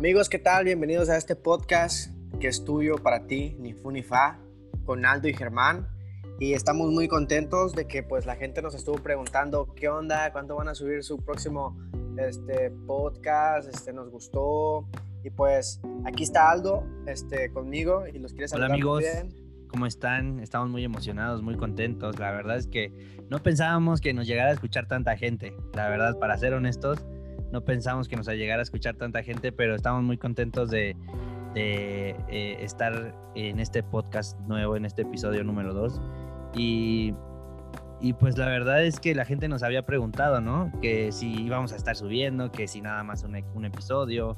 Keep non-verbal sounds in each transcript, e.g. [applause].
Amigos, ¿qué tal? Bienvenidos a este podcast que es tuyo para ti, ni fu ni fa, con Aldo y Germán. Y estamos muy contentos de que pues la gente nos estuvo preguntando qué onda, cuándo van a subir su próximo este, podcast, este, nos gustó. Y pues aquí está Aldo este, conmigo y los quiere saludar Hola amigos, ¿cómo están? Estamos muy emocionados, muy contentos. La verdad es que no pensábamos que nos llegara a escuchar tanta gente. La verdad, para ser honestos, no pensamos que nos llegara a escuchar tanta gente, pero estamos muy contentos de, eh, estar en este podcast nuevo, en este episodio número 2. Y, pues la verdad es que la gente nos había preguntado, ¿no? Que si íbamos a estar subiendo, que si nada más un, episodio.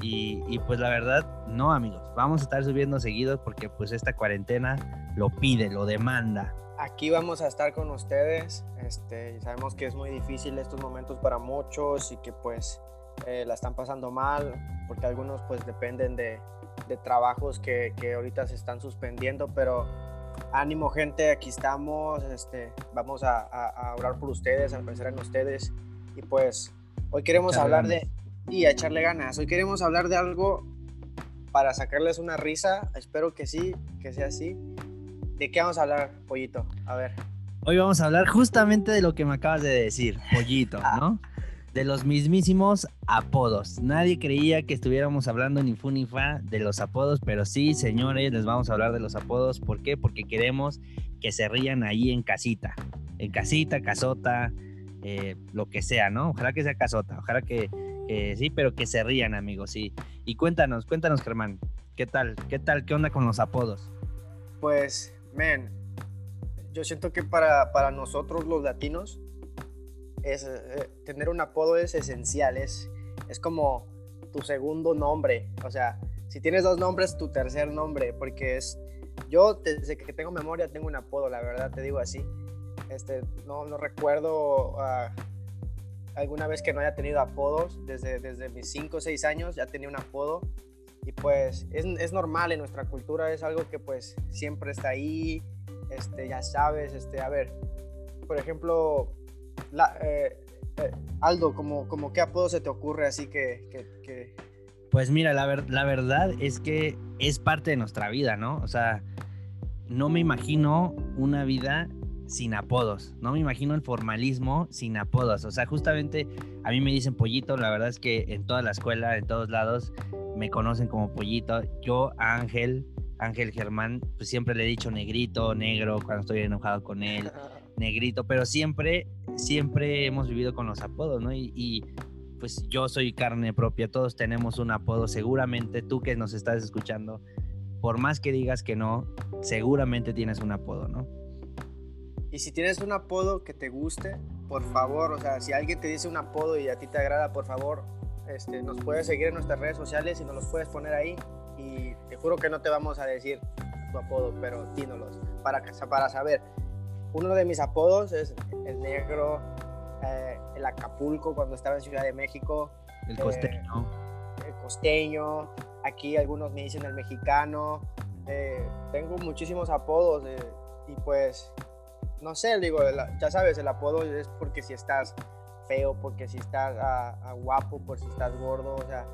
Y, y, pues la verdad, no amigos, vamos a estar subiendo seguido porque pues esta cuarentena lo pide, lo demanda. Aquí vamos a estar con ustedes. Este, sabemos que es muy difícil estos momentos para muchos y que pues eh, la están pasando mal porque algunos pues dependen de, de trabajos que, que, ahorita se están suspendiendo, pero ánimo gente, aquí estamos, este, vamos a, a, a, orar por ustedes, a pensar en ustedes y pues hoy queremos echarle hablar ganas. de y a echarle ganas, hoy queremos hablar de algo para sacarles una risa, espero que sí, que sea así. ¿De qué vamos a hablar, Pollito? A ver. Hoy vamos a hablar justamente de lo que me acabas de decir, Pollito, ¿no? de los mismísimos apodos. Nadie creía que estuviéramos hablando ni fu ni fa de los apodos, pero sí, señores, les vamos a hablar de los apodos. ¿Por qué? Porque queremos que se rían ahí en casita. En casita, casota, eh, lo que sea, ¿no? Ojalá que sea casota, ojalá que, que, sí, pero que se rían, amigos, sí. Y cuéntanos, cuéntanos, Germán, ¿qué tal? ¿Qué tal? ¿Qué onda con los apodos? Pues, men, yo siento que para, para nosotros los latinos, es, eh, tener un apodo es esencial, es, es como tu segundo nombre, o sea, si tienes dos nombres, tu tercer nombre, porque es, yo desde que tengo memoria tengo un apodo, la verdad, te digo así, este, no, no recuerdo uh, alguna vez que no haya tenido apodos, desde, desde mis 5 o 6 años ya tenía un apodo, y pues es, es, normal en nuestra cultura, es algo que pues siempre está ahí, este, ya sabes, este, a ver, por ejemplo, la, eh, eh, Aldo, como, como qué apodo se te ocurre así que... que. Pues mira, la, ver, la verdad es que es parte de nuestra vida, ¿no? O sea, no me imagino una vida sin apodos, no me imagino el formalismo sin apodos, o sea, justamente a mí me dicen pollito, la verdad es que en toda la escuela, en todos lados, me conocen como pollito, yo Ángel, Ángel Germán, pues siempre le he dicho negrito, negro, cuando estoy enojado con él, [laughs] negrito, pero siempre, siempre hemos vivido con los apodos, ¿no? Y, y, pues yo soy carne propia, todos tenemos un apodo, seguramente tú que nos estás escuchando, por más que digas que no, seguramente tienes un apodo, ¿no? Y si tienes un apodo que te guste, por favor, o sea, si alguien te dice un apodo y a ti te agrada, por favor, este, nos puedes seguir en nuestras redes sociales y nos los puedes poner ahí. Y te juro que no te vamos a decir tu apodo, pero dínolos para, para saber. Uno de mis apodos es el negro, eh, el Acapulco cuando estaba en Ciudad de México. El costeño. Eh, el costeño. Aquí algunos me dicen el mexicano. Eh, tengo muchísimos apodos y pues, no sé, digo, ya sabes, el apodo es porque si estás feo, porque si estás a, a guapo, por si estás gordo, o sea,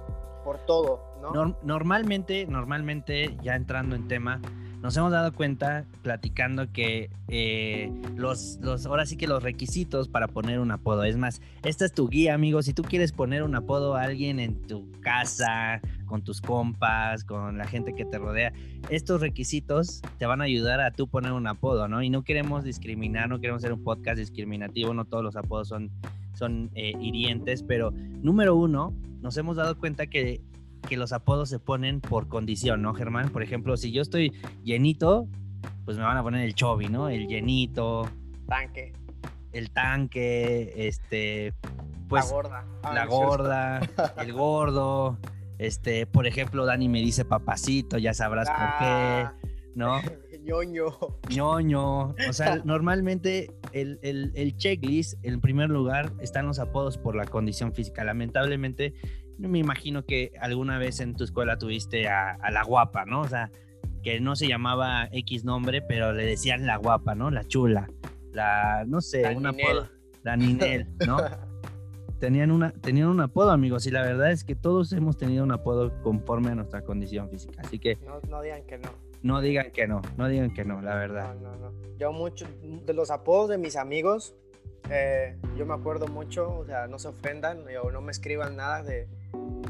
por todo, ¿no? Norm normalmente, normalmente, ya entrando en tema, nos hemos dado cuenta platicando que eh, los, los, ahora sí que los requisitos para poner un apodo, es más, esta es tu guía, amigo, si tú quieres poner un apodo a alguien en tu casa, con tus compas, con la gente que te rodea, estos requisitos te van a ayudar a tú poner un apodo, ¿no? Y no queremos discriminar, no queremos ser un podcast discriminativo, no todos los apodos son, son eh, hirientes, pero número uno, nos hemos dado cuenta que que los apodos se ponen por condición, ¿no, Germán? Por ejemplo, si yo estoy llenito, pues me van a poner el chovi, ¿no? El llenito. Tanque. El tanque, este. Pues, la gorda. Ah, la gorda, el gordo. Este, por ejemplo, Dani me dice papacito, ya sabrás ah, por qué, ¿no? [laughs] ñoño. ñoño. O sea, [laughs] normalmente el, el, el checklist, en primer lugar, están los apodos por la condición física. Lamentablemente, me imagino que alguna vez en tu escuela tuviste a, a, la guapa, ¿no? O sea, que no se llamaba X nombre, pero le decían la guapa, ¿no? La chula, la, no sé, la una Ninel. apodo, la Ninel, ¿no? [laughs] tenían, una, tenían un apodo, amigos, y la verdad es que todos hemos tenido un apodo conforme a nuestra condición física. Así que. No, no digan que no. No digan que no, no digan que no, la verdad. No, no, no. Yo mucho, de los apodos de mis amigos, eh, yo me acuerdo mucho, o sea, no se ofendan o no me escriban nada de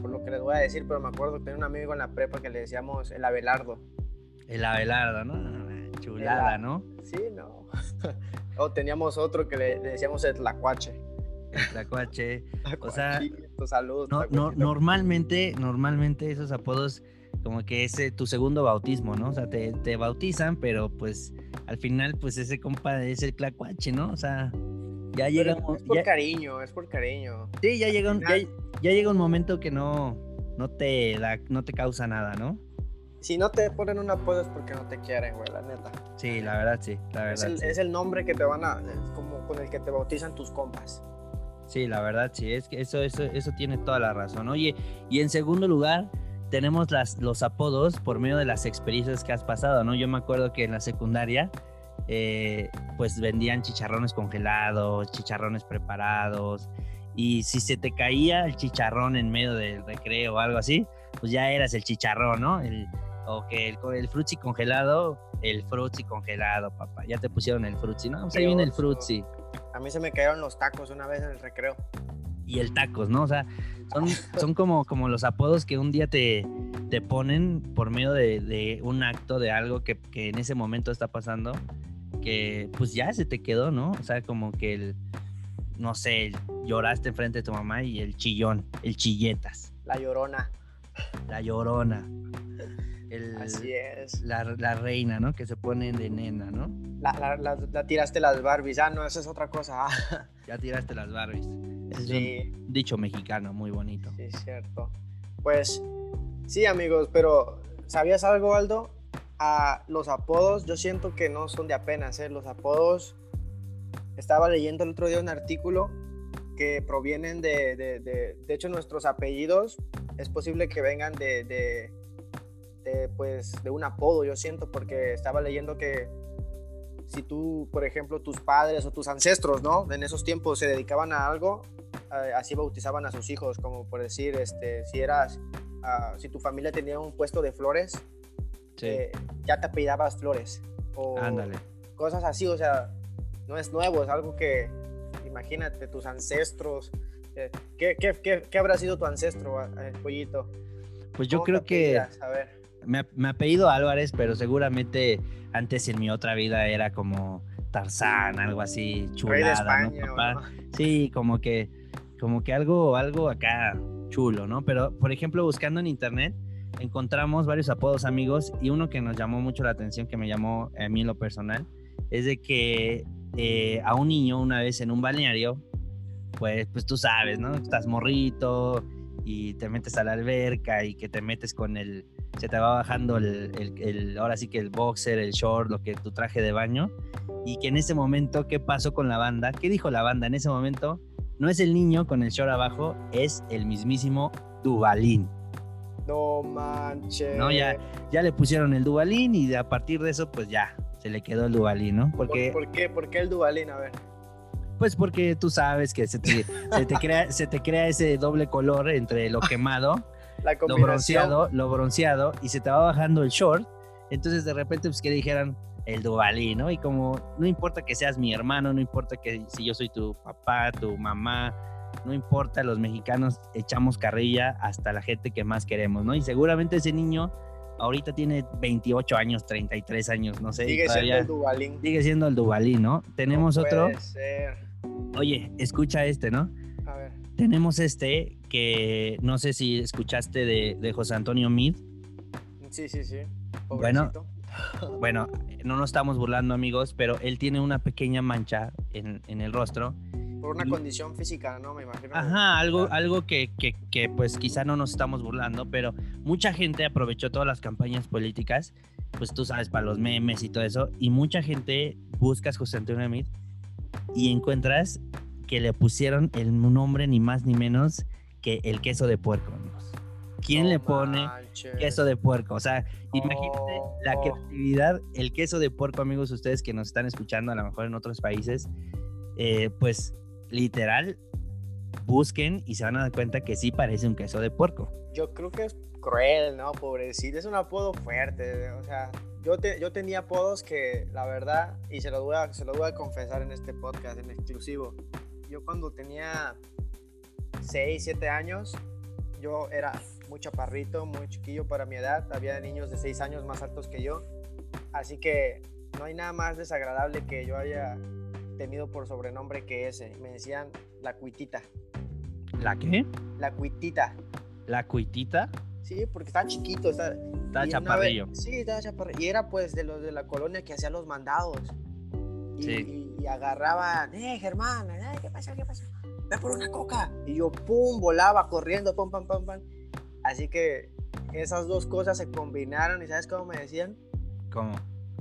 por lo que les voy a decir, pero me acuerdo que tenía un amigo en la prepa que le decíamos el Abelardo. El Abelardo, ¿no? Chulada, ¿no? Sí, no. [laughs] o teníamos otro que le, decíamos el Tlacuache. El Tlacuache. [laughs] o sea, salud. No, normalmente, normalmente esos apodos como que es tu segundo bautismo, ¿no? O sea, te, te, bautizan, pero pues al final, pues ese compa es el clacuache, ¿no? O sea, ya llega... Es por cariño, es por cariño. Sí, ya llega un, ya, llega un momento que no, no, te da, no te causa nada, ¿no? Si no te ponen un apodo es porque no te quieren, güey, la neta. Sí, la verdad, sí, la verdad. Es el, es el nombre que te van a, como con el que te bautizan tus compas. Sí, la verdad, sí, es que eso, eso, eso tiene toda la razón. Oye, y en segundo lugar, tenemos las, los apodos por medio de las experiencias que has pasado, ¿no? Yo me acuerdo que en la secundaria, eh, pues vendían chicharrones congelados, chicharrones preparados, y si se te caía el chicharrón en medio del recreo o algo así, pues ya eras el chicharrón, ¿no? El, o que el, el frutzi congelado, el frutzi congelado, papá. Ya te pusieron el frutzi, ¿no? Pues ahí viene el frutzi. A mí se me cayeron los tacos una vez en el recreo. Y el tacos, ¿no? O sea, son, son como, como los apodos que un día te, te ponen por medio de, un acto, de algo que, en ese momento está pasando, que pues ya se te quedó, ¿no? O sea, como que el, no sé, lloraste enfrente de tu mamá y el chillón, el chilletas. La llorona. La llorona. Así es. La, reina, ¿no? Que se pone de nena, ¿no? La, tiraste las Barbies. Ah, no, esa es otra cosa. [laughs] ya tiraste las Barbies sí. dicho mexicano muy bonito. Sí, cierto. Pues sí, amigos, pero ¿sabías algo, Aldo? A los apodos, yo siento que no son de apenas, ¿eh? Los apodos, estaba leyendo el otro día un artículo que provienen de, de, de, hecho, nuestros apellidos es posible que vengan de, de, pues, de un apodo, yo siento, porque estaba leyendo que si tú, por ejemplo, tus padres o tus ancestros, ¿no? En esos tiempos se dedicaban a algo, eh, así bautizaban a sus hijos, como por decir, este, si eras, ah, si tu familia tenía un puesto de flores, eh, ya te apellidabas Flores. O Ándale. Cosas así, o sea, no es nuevo, es algo que, imagínate, tus ancestros. Eh, ¿qué, qué, qué, qué, habrá sido tu ancestro, pollito? Pues yo creo que... A ver me, me apellido Álvarez, pero seguramente antes en mi otra vida era como Tarzán, algo así, chulada, ¿no, papá? Sí, como que, como que algo, algo acá chulo, ¿no? Pero, por ejemplo, buscando en internet, encontramos varios apodos amigos y uno que nos llamó mucho la atención, que me llamó a mí lo personal, es de que eh, a un niño una vez en un balneario, pues, pues tú sabes, ¿no? Estás morrito y te metes a la alberca y que te metes con el, se te va bajando el, ahora sí que el boxer, el short, lo que tu traje de baño, y que en ese momento, ¿qué pasó con la banda? ¿Qué dijo la banda en ese momento? No es el niño con el short abajo, es el mismísimo Dubalín. No manches. No, ya, ya le pusieron el Dubalín y a partir de eso, pues ya, se le quedó el Dubalín, ¿no? Porque, ¿Por, qué? ¿Por qué el Dubalín? A ver. Pues porque tú sabes que se te, se te, crea, se te crea ese doble color entre lo quemado lo bronceado, lo bronceado, y se te va bajando el short. Entonces de repente, pues que dijeran el Duvalí, ¿no? Y como no importa que seas mi hermano, no importa que si yo soy tu papá, tu mamá, no importa, los mexicanos echamos carrilla hasta la gente que más queremos, ¿no? Y seguramente ese niño ahorita tiene 28 años, 33 años, no sé. Sigue siendo el Duvalín. Sigue siendo el Duvalí, ¿no? Tenemos otro. Oye, escucha este, ¿no? Tenemos este que no sé si escuchaste de, José Antonio Mid. Sí, sí, sí. Bueno, [laughs] bueno, no nos estamos burlando amigos, pero él tiene una pequeña mancha en, el rostro. Por una condición física, ¿no? Me imagino. Ajá, algo, algo que, que, que, pues quizá no nos estamos burlando, pero mucha gente aprovechó todas las campañas políticas, pues tú sabes, para los memes y todo eso, y mucha gente buscas José Antonio Mid y encuentras que le pusieron el nombre ni más ni menos que el queso de puerco, amigos. ¿Quién le pone queso de puerco? O sea, imagínate la creatividad, el queso de puerco, amigos, ustedes que nos están escuchando, a lo mejor en otros países, eh, pues literal, busquen y se van a dar cuenta que sí parece un queso de puerco. Yo creo que es cruel, ¿no? Pobrecito, es un apodo fuerte, o sea, yo, te, yo tenía apodos que, la verdad, y se lo, voy a, se lo voy a confesar en este podcast, en exclusivo, yo cuando tenía 6, 7 años, yo era muy chaparrito, muy chiquillo para mi edad, había niños de 6 años más altos que yo, así que no hay nada más desagradable que yo haya tenido por sobrenombre que ese, me decían la cuitita. ¿La qué? La cuitita. ¿La cuitita? Sí, porque estaba chiquito. Estaba, estaba chaparrillo. sí, estaba chaparrillo. Y era pues de los de la colonia que hacía los mandados. Y, Sí. y, agarraban, eh, Germán, eh, ¿qué pasa? ¿Qué pasa? Ve por una coca. Y yo, pum, volaba corriendo, pum, pam, pam, pam. Así que esas dos cosas se combinaron y ¿sabes cómo me decían? ¿Cómo?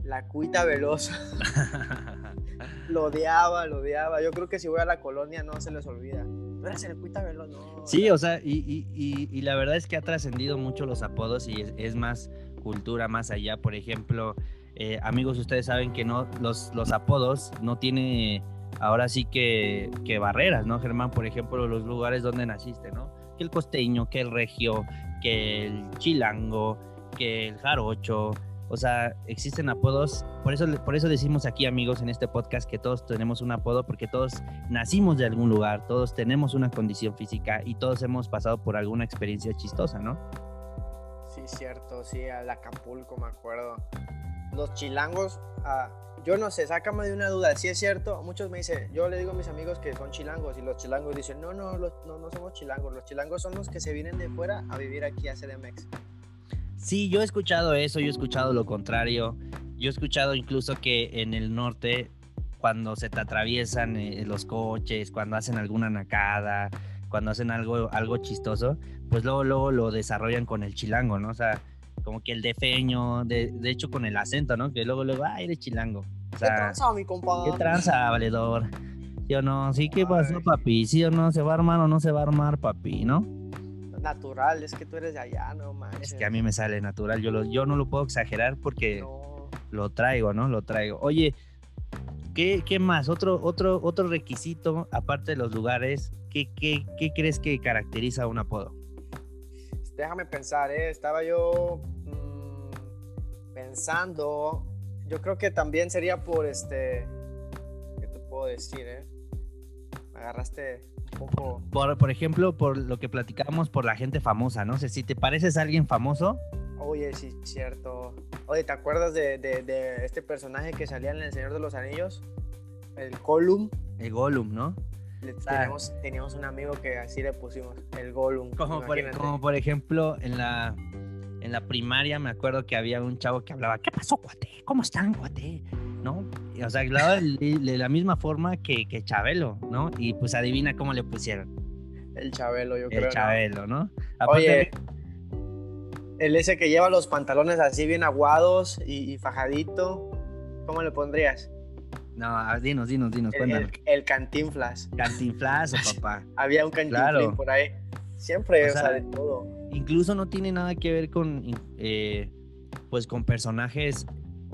La cuita veloz. [laughs] lo odiaba, lo odiaba. Yo creo que si voy a la colonia no se les olvida. No eres el cuita veloz, no. Sí, o sea, y, y- y- y la verdad es que ha trascendido mucho los apodos y es, es más cultura más allá. Por ejemplo, eh, amigos, ustedes saben que no los, apodos no tiene ahora sí que, que barreras, ¿no, Germán? Por ejemplo, los lugares donde naciste, ¿no? Que el costeño, que el regio, que el chilango, que el jarocho. O sea, existen apodos. Por eso, por eso decimos aquí, amigos, en este podcast que todos tenemos un apodo porque todos nacimos de algún lugar, todos tenemos una condición física y todos hemos pasado por alguna experiencia chistosa, ¿no? Sí, cierto, sí, al Acapulco me acuerdo. Los chilangos, yo no sé, sácame de una duda, si es cierto, muchos me dicen, yo le digo a mis amigos que son chilangos y los chilangos dicen, no, no, no, no somos chilangos, los chilangos son los que se vienen de fuera a vivir aquí a CDMX. Sí, yo he escuchado eso, yo he escuchado lo contrario. Yo he escuchado incluso que en el norte, cuando se te atraviesan eh, los coches, cuando hacen alguna nacada, cuando hacen algo, algo chistoso, pues luego, luego lo desarrollan con el chilango, ¿no? O sea, como que el defeño, de, de hecho con el acento, ¿no? Que luego, luego, ay, eres chilango. O ¿Qué tranza, mi compadre? ¿Qué tranza, valedor? ¿Sí o no? ¿Sí qué pasó, papi? ¿Sí o no? ¿Se va a armar o no se va a armar, papi? ¿No? Natural, es que tú eres de allá, no manches. Es que a mí me sale natural. Yo, lo, yo no lo puedo exagerar porque No. lo traigo, ¿no? Lo traigo. Oye, ¿qué, qué más? Otro, otro, otro requisito, aparte de los lugares, ¿qué, qué, qué crees que caracteriza a un apodo? Déjame pensar, ¿eh? Estaba yo mm, pensando. Yo creo que también sería por este. ¿Qué te puedo decir, eh? Me agarraste un poco. Por, por ejemplo, por lo que platicábamos por la gente famosa, ¿no? sé si te pareces a alguien famoso, Oye, sí, cierto. Oye, ¿te acuerdas de, de- de este personaje que salía en El Señor de los Anillos? El Gollum. el Gollum, ¿no? Ah. teníamos, un amigo que así le pusimos, el Gollum. Como por, como por ejemplo, en la, en la primaria me acuerdo que había un chavo que hablaba, ¿qué pasó, cuate? ¿Cómo están, cuate? ¿No? Y, O sea, hablaba de, de la misma forma que, que Chabelo, ¿no? Y pues adivina cómo le pusieron. El Chabelo, yo El creo. ¿no? Chabelo, ¿no? Oye, el ese que lleva los pantalones así bien aguados y, y fajadito, ¿cómo le pondrías? No, a- dinos, dinos, dinos, El, cuéntanos. el- el cantinflas. Cantinflazo, [laughs] papá. Había un cantinflín Claro. por ahí. Siempre, O o sea, sea, de todo. Incluso no tiene nada que ver con, eh, pues, con personajes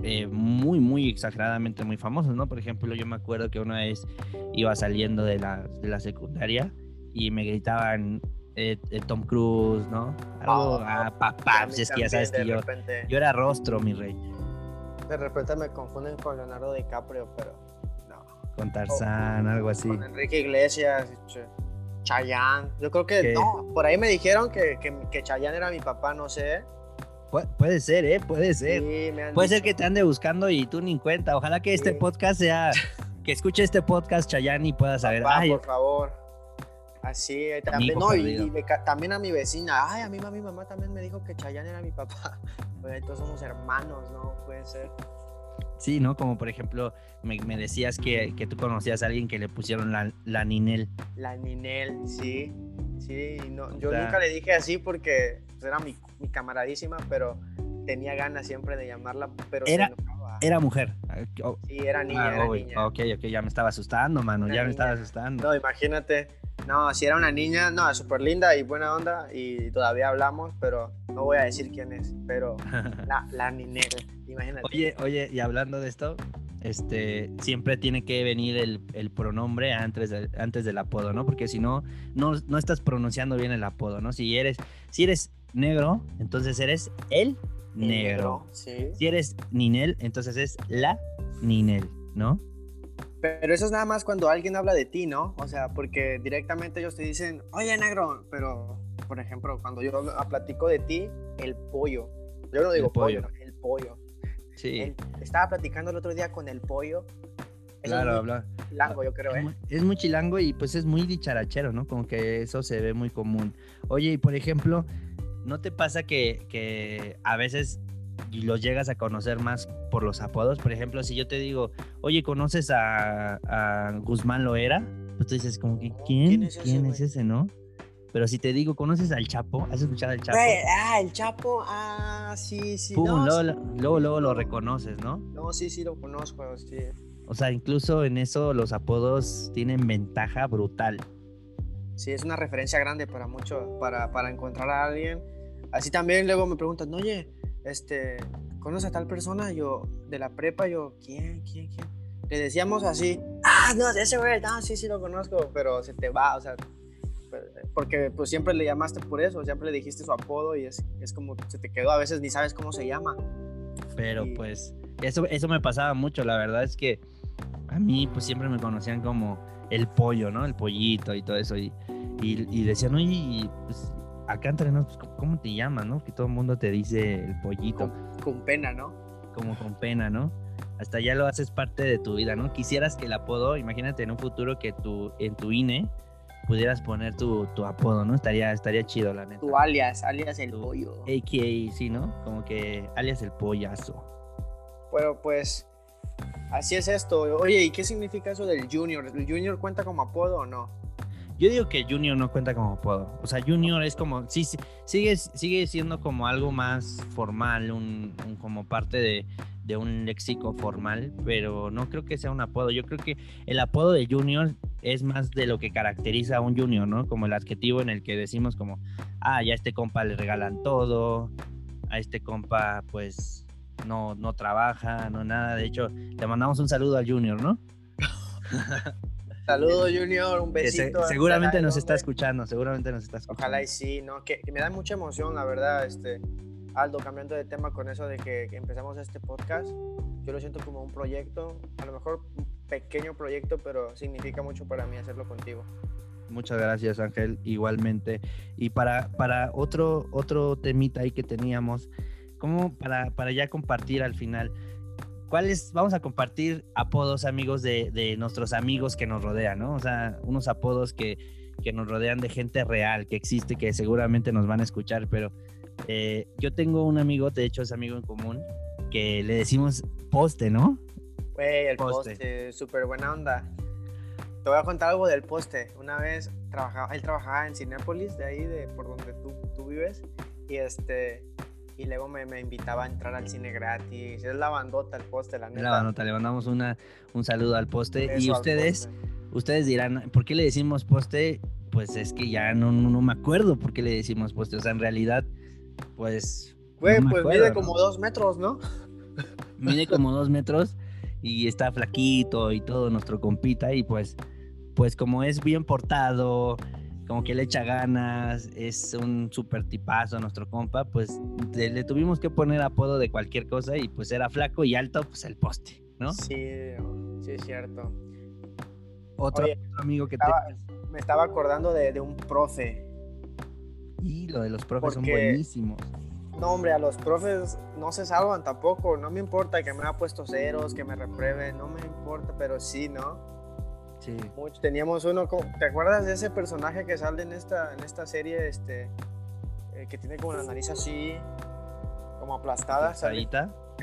eh, muy, muy exageradamente muy famosos, ¿no? Por ejemplo, yo me acuerdo que una vez iba saliendo de la, de la secundaria y me gritaban eh, eh, Tom Cruise, ¿no? Algo, Ah, ah, papá, pues es que ya sabes que yo, repente, yo era rostro, mi rey, de repente me confunden con Leonardo DiCaprio, pero no. con Tarzán, algo así. Con Enrique Iglesias, Ch- Chayanne. Yo creo que ¿Qué? no. Por ahí me dijeron que, que, que Chayanne era mi papá, no sé. Pu- puede ser, ¿eh? Puede ser. Sí, Puede ser que te ande buscando y tú ni en cuenta. Ojalá que este Sí. podcast sea, que escuche este podcast Chayanne y pueda saber. Papá, Ay, por favor. Así, eh, también, Amigo no, y, perdido. y me ca- también a mi vecina, ay, a mí mi mamá también me dijo que Chayanne era mi papá. [laughs] Pues todos somos hermanos, ¿no? Puede ser. Sí, ¿no? Como por ejemplo, me, me decías que, que tú conocías a alguien que le pusieron la, la Ninel. La Ninel, sí. Sí, no, yo O sea- nunca le dije así porque pues, era mi, mi camaradísima, pero tenía ganas siempre de llamarla, pero Era-. Era mujer. Sí, era niña, ah, era niña. Ok, ok, ya me estaba asustando, mano. Ya me estaba asustando. No, imagínate. No, si era una niña, no, súper linda y buena onda y todavía hablamos, pero no voy a decir quién es, pero [laughs] la, la Ninel, imagínate. oye, oye, y hablando de esto, este, siempre tiene que venir el, pronombre antes, antes del apodo, ¿no? Porque si no, no, no estás pronunciando bien el apodo, ¿no? Si eres, si eres negro, entonces eres el negro. Si eres Ninel, entonces es la Ninel, ¿no? Pero eso es nada más cuando alguien habla de ti, ¿no? O sea, porque directamente ellos te dicen, oye, negro, pero, por ejemplo, cuando yo platico de ti, el pollo. Yo no digo pollo. el pollo. Sí. estaba platicando el otro día con el pollo. claro, habla. Chilango, yo creo, ¿eh? Es muy chilango y pues es muy dicharachero, ¿no? Como que eso se ve muy común. Oye, y por ejemplo, ¿no te pasa que, que a veces los llegas a conocer más por los apodos? Por ejemplo, si yo te digo, oye, ¿conoces a, a Guzmán Loera? Pues tú dices, como que, ¿quién? ¿Quién es ese, ¿Quién es ese no? Pero si te digo, ¿conoces al Chapo? ¿Has escuchado al Chapo? ah, el Chapo, ah, sí, sí. luego, luego, lo reconoces, ¿no? No, sí, sí, lo conozco, sí. O sea, incluso en eso los apodos tienen ventaja brutal. Sí, es una referencia grande para mucho, para, para encontrar a alguien. Así también luego me preguntan, oye, este, ¿conoces a tal persona? Yo, de la prepa, yo, ¿quién, quién, quién? Le decíamos así, ah, no, ese güey, no, sí, sí lo conozco, pero se te va, o sea, porque pues siempre le llamaste por eso, siempre le dijiste su apodo y es, es como se te quedó, a veces ni sabes cómo se llama. Pero pues eso, eso me pasaba mucho, la verdad es que a mí pues siempre me conocían como el pollo, ¿no? El pollito y todo eso y, y, decían, oye, pues acá entre nosotros, pues, ¿cómo te llamas, no? Que todo el mundo te dice el pollito. Con, pena, ¿no? Como con pena, ¿no? Hasta ya lo haces parte de tu vida, ¿no? Quisieras que el apodo, imagínate en un futuro que tu, en tu INE pudieras poner tu, tu, apodo, ¿no? Estaría, estaría chido, la neta. Tu alias, alias el pollo. AKA, sí, ¿no? Como que alias el pollazo. Bueno, pues así es esto. Oye, ¿y qué significa eso del junior? ¿El junior cuenta como apodo o no? Yo digo que Junior no cuenta como apodo. O sea, Junior es como, sí, sí sigue, sigue siendo como algo más formal, un, como parte de, de, un léxico formal, pero no creo que sea un apodo. Yo creo que el apodo de Junior es más de lo que caracteriza a un Junior, ¿no? Como el adjetivo en el que decimos como, ah, ya a este compa le regalan todo, a este compa pues no, no trabaja, no nada. De hecho, le mandamos un saludo al Junior, ¿no? [laughs] Saludos, Junior, un besito. seguramente nos está escuchando, seguramente nos está escuchando. Ojalá y sí, ¿no? Que, me da mucha emoción, la verdad, este, Aldo, cambiando de tema con eso de que, empezamos este podcast. Yo lo siento como un proyecto, a lo mejor un pequeño proyecto, pero significa mucho para mí hacerlo contigo. Muchas gracias, Ángel, igualmente. Y para, para otro, otro temita ahí que teníamos, como para, para ya compartir al final, ¿Cuáles? Vamos a compartir apodos, amigos, de, nuestros amigos que nos rodean, ¿no? O sea, unos apodos que, que, nos rodean de gente real, que existe, que seguramente nos van a escuchar, pero eh, yo tengo un amigo, de hecho es amigo en común, que le decimos poste, ¿no? Güey, el poste, súper buena onda. Te voy a contar algo del poste. Una vez trabajaba, él trabajaba en Cinépolis, de ahí, de por donde tú, tú vives, y este y luego me, me, invitaba a entrar al cine gratis. Es la bandota, el poste, la neta. La bandota, le mandamos una, un saludo al poste. y ustedes, ustedes dirán, ¿por qué le decimos poste? Pues es que ya no, no, me acuerdo por qué le decimos poste. O sea, en realidad, pues. Güey, pues mide como dos metros, ¿no? Mide [laughs] como dos metros y está flaquito y todo nuestro compita. Y pues, pues como es bien portado, como que le echa ganas, es un súper tipazo nuestro compa, pues le, tuvimos que poner apodo de cualquier cosa y pues era flaco y alto, pues el poste, ¿no? Sí, sí es cierto. Otro, amigo que Me estaba acordando de, un profe. Y lo de los profes son buenísimos. No, hombre, a los profes no se salvan tampoco. No me importa que me haya puesto ceros, que me reprueben, no me importa, pero sí, ¿no? Teníamos uno, ¿te acuerdas de ese personaje que sale en esta, en esta serie, este, eh, que tiene como la nariz así, como aplastada?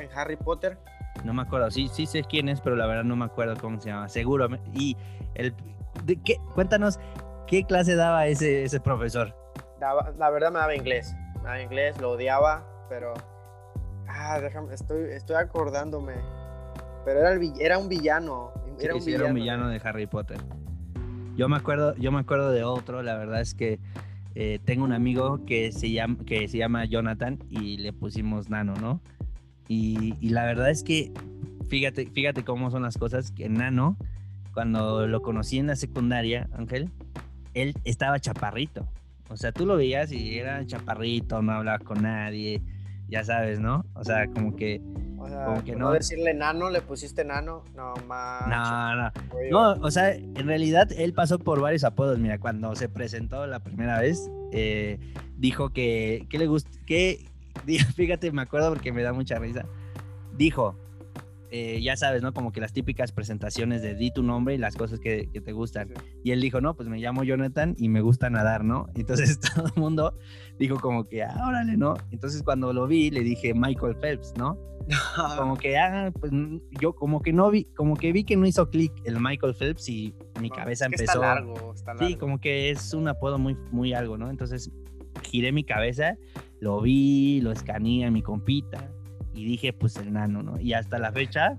En Harry Potter. No me acuerdo, sí, sí sé quién es, pero la verdad no me acuerdo cómo se llama, seguro. Y el, de qué, cuéntanos, ¿qué clase daba ese, ese profesor? la verdad me daba inglés, me daba inglés, lo odiaba, pero... Ah, déjame, estoy, estoy acordándome. Pero era, el, era un villano, era, un, villano. de Harry Potter. Yo me acuerdo, yo me acuerdo de otro, la verdad es que eh, tengo un amigo que se, llama, que se llama Jonathan y le pusimos Nano, ¿no? Y, la verdad es que, fíjate, fíjate cómo son las cosas, que Nano, cuando lo conocí en la secundaria, Ángel, él estaba chaparrito. O sea, tú lo veías y era chaparrito, no hablaba con nadie, ya sabes, ¿no? O sea, como que... O sea, Como que por no. no decirle nano, le pusiste nano. No, más. No, no. No, o sea, en realidad él pasó por varios apodos. Mira, cuando se presentó la primera vez, eh, dijo que, que le gustó, que, [laughs] fíjate, me acuerdo porque me da mucha risa. Dijo, eh, ya sabes, ¿no? Como que las típicas presentaciones de di tu nombre y las cosas que, que te gustan. Sí. Y él dijo, no, pues me llamo Jonathan y me gusta nadar, ¿no? [laughs] Entonces todo el mundo dijo como que, ah, órale, ¿no? Entonces cuando lo vi, le dije Michael Phelps, ¿no? [laughs] como que ah, pues yo como que no vi, como que vi que no hizo clic el Michael Phelps y mi No, cabeza es que empezó. Está largo, está largo. Sí, como que es un apodo muy, muy algo, ¿no? Entonces giré mi cabeza, lo vi, lo escaneé a mi compita y dije, pues el nano, ¿no? Y hasta la fecha,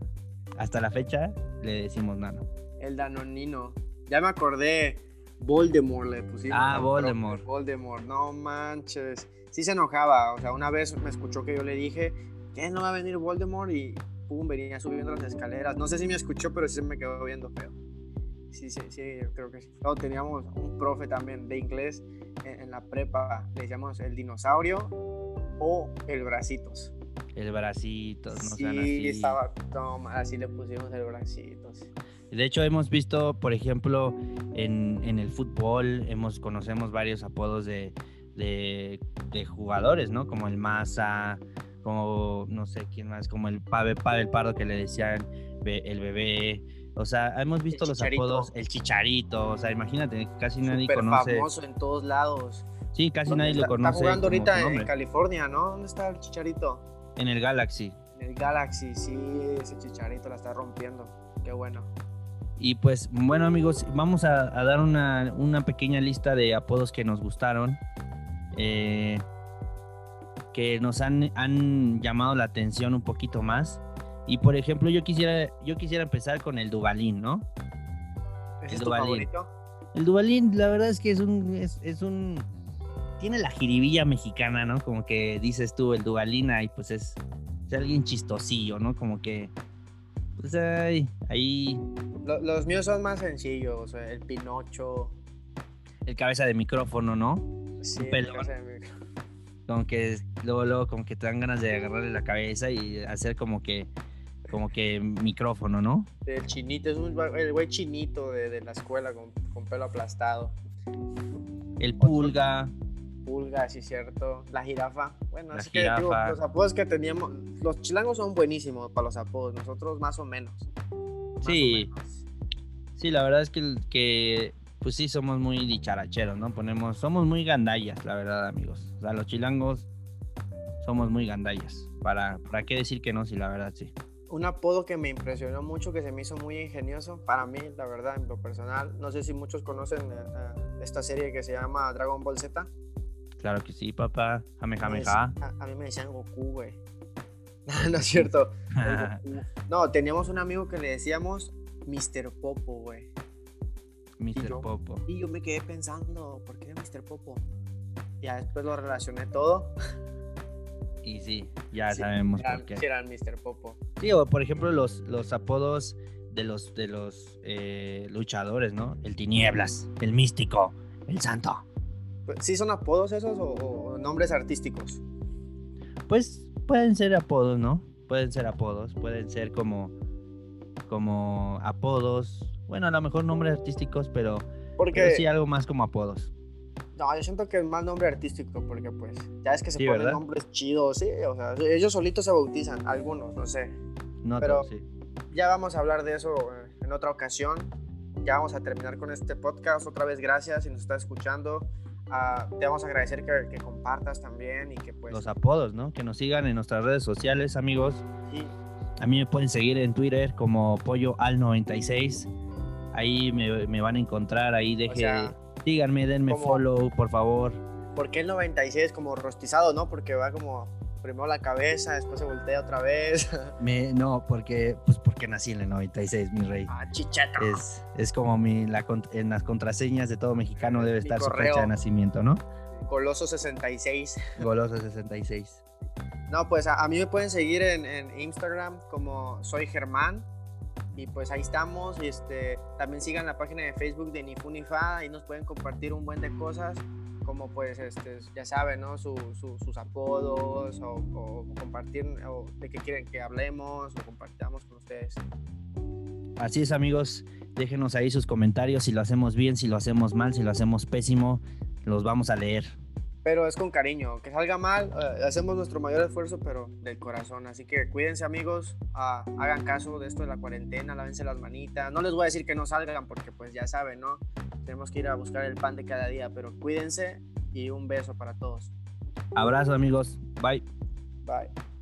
hasta la fecha le decimos nano. El Danonino. Ya me acordé. Voldemort le pusimos. Ah, Voldemort. Voldemort, no manches. Sí se enojaba. O sea, una vez me escuchó que yo le dije, ¿qué? ¿No va a venir Voldemort? Y pum, venía subiendo las escaleras. No sé si me escuchó, pero sí se me quedó viendo feo. Sí, sí, sí, creo que sí. Luego teníamos un profe también de inglés en, en la prepa. Le decíamos el dinosaurio o el bracitos. El bracitos, no sí, sean así. estaba, no, así le pusimos el bracitos. De hecho, hemos visto, por ejemplo, en, en el fútbol, hemos, conocemos varios apodos de, de, de jugadores, ¿no? Como el Maza, como no sé quién más, como el Pavel, Pavel Pardo que le decían el bebé. O sea, hemos visto los Chicharito. apodos, el Chicharito, o sea, imagínate, casi nadie Súper conoce. famoso en todos lados. Sí, casi ¿Dónde nadie está, lo conoce. Está jugando ahorita en. California, ¿no? ¿Dónde está el Chicharito? En el Galaxy. En el Galaxy, sí, ese Chicharito la está rompiendo. Qué bueno. Y pues bueno amigos, vamos a, a dar una, una pequeña lista de apodos que nos gustaron, eh, que nos han, han llamado la atención un poquito más. Y por ejemplo, yo quisiera, yo quisiera empezar con el Dubalín, ¿no? ¿Ese El es tu Duvalín. favorito? El Dubalín, la verdad es que es un, es, es un, tiene la jiribilla mexicana, ¿no? Como que dices tú, el Dubalín, ahí pues es, es alguien chistosillo, ¿no? Como que, pues ahí, ahí Lo- los míos son más sencillos. o sea, el Pinocho. el cabeza de micrófono, ¿no? Sí, Un pelón. no sé, mi- como que luego, luego como que te dan ganas de agarrarle la cabeza y hacer como que como que micrófono, ¿no? El chinito, es un, el güey chinito de, de la escuela con, con pelo aplastado. El pulga, Pulga, sí, cierto. La jirafa. Bueno, La así que digo, jirafa. los apodos que teníamos. Los chilangos son buenísimos para los apodos. Nosotros más o menos. Más Sí. o menos. sí, la verdad es que, que pues sí somos muy dicharacheros, ¿no? Ponemos, somos muy gandallas, la verdad, amigos. O sea, los chilangos somos muy gandallas. ¿Para, para qué decir que no? Sí, la verdad, sí. Un apodo que me impresionó mucho, que se me hizo muy ingenioso, para mí, la verdad, en lo personal. No sé si muchos conocen eh, eh, esta serie que se llama Dragon Ball Z. Claro que sí, papá. Jame, Me jame, dec- ja. A, a mí me decían Goku, güey. [laughs] no es cierto. [laughs] No, teníamos un amigo que le decíamos Mr. Popo, güey. Mr. yo- Popo. Y yo me quedé pensando, ¿por qué Mr. Popo? Ya después lo relacioné todo. Y sí, ya Sí, sabemos eran, por qué. sí eran Mr. Popo. Sí, o por ejemplo los, los apodos de los, de los eh, luchadores, ¿no? El Tinieblas, el Místico, el Santo. ¿Sí son apodos esos o, o nombres artísticos? Pues pueden ser apodos, ¿no? Pueden ser apodos, pueden ser como, como apodos. Bueno, a lo mejor nombres artísticos, pero, Porque pero sí algo más como apodos. No, yo siento que es más nombre artístico, porque pues ya es que se Sí, ponen ¿verdad? nombres chidos, sí, o sea, ellos solitos se bautizan, algunos, no sé. No Pero- sí. Ya vamos a hablar de eso eh, en otra ocasión. Ya vamos a terminar con este podcast. Otra vez, gracias si nos estás escuchando. Ah, te vamos a agradecer que, que compartas también y que pues... Los apodos, ¿no? Que nos sigan en nuestras redes sociales, amigos. sí, A mí me pueden seguir en Twitter como Pollo al 96. Ahí me, me van a encontrar, ahí deje, sea, síganme, denme como- follow, por favor. ¿Por qué el 96 es como rostizado, no? Porque va como primero la cabeza, después se voltea otra vez. [laughs] Me, no, porque, pues porque nací en el 96, mi rey. ah, chicheta. Es, es como mi, la, en las contraseñas de todo mexicano debe Mi estar su fecha de nacimiento, ¿no? Coloso 66. Goloso 66. No, pues a, mí me pueden seguir en, Instagram como soy Germán. Y pues ahí estamos. Y este, también sigan la página de Facebook de Nifunifa. Ahí nos pueden compartir un buen de cosas. Como pues, este, ya saben, ¿no? sus apodos o, compartir o de qué quieren que hablemos o compartamos con ustedes. Así es, amigos. Déjenos ahí sus comentarios si lo hacemos bien, si lo hacemos mal, si lo hacemos pésimo. Los vamos a leer pero es con cariño. Que salga mal, eh, hacemos nuestro mayor esfuerzo, pero del corazón. Así que cuídense, amigos, ah, hagan caso de esto de la cuarentena, lávense las manitas. No les voy a decir que no salgan, porque pues ya saben, ¿no? Tenemos que ir a buscar el pan de cada día, pero cuídense y un beso para todos. Abrazo, amigos. Bye. Bye.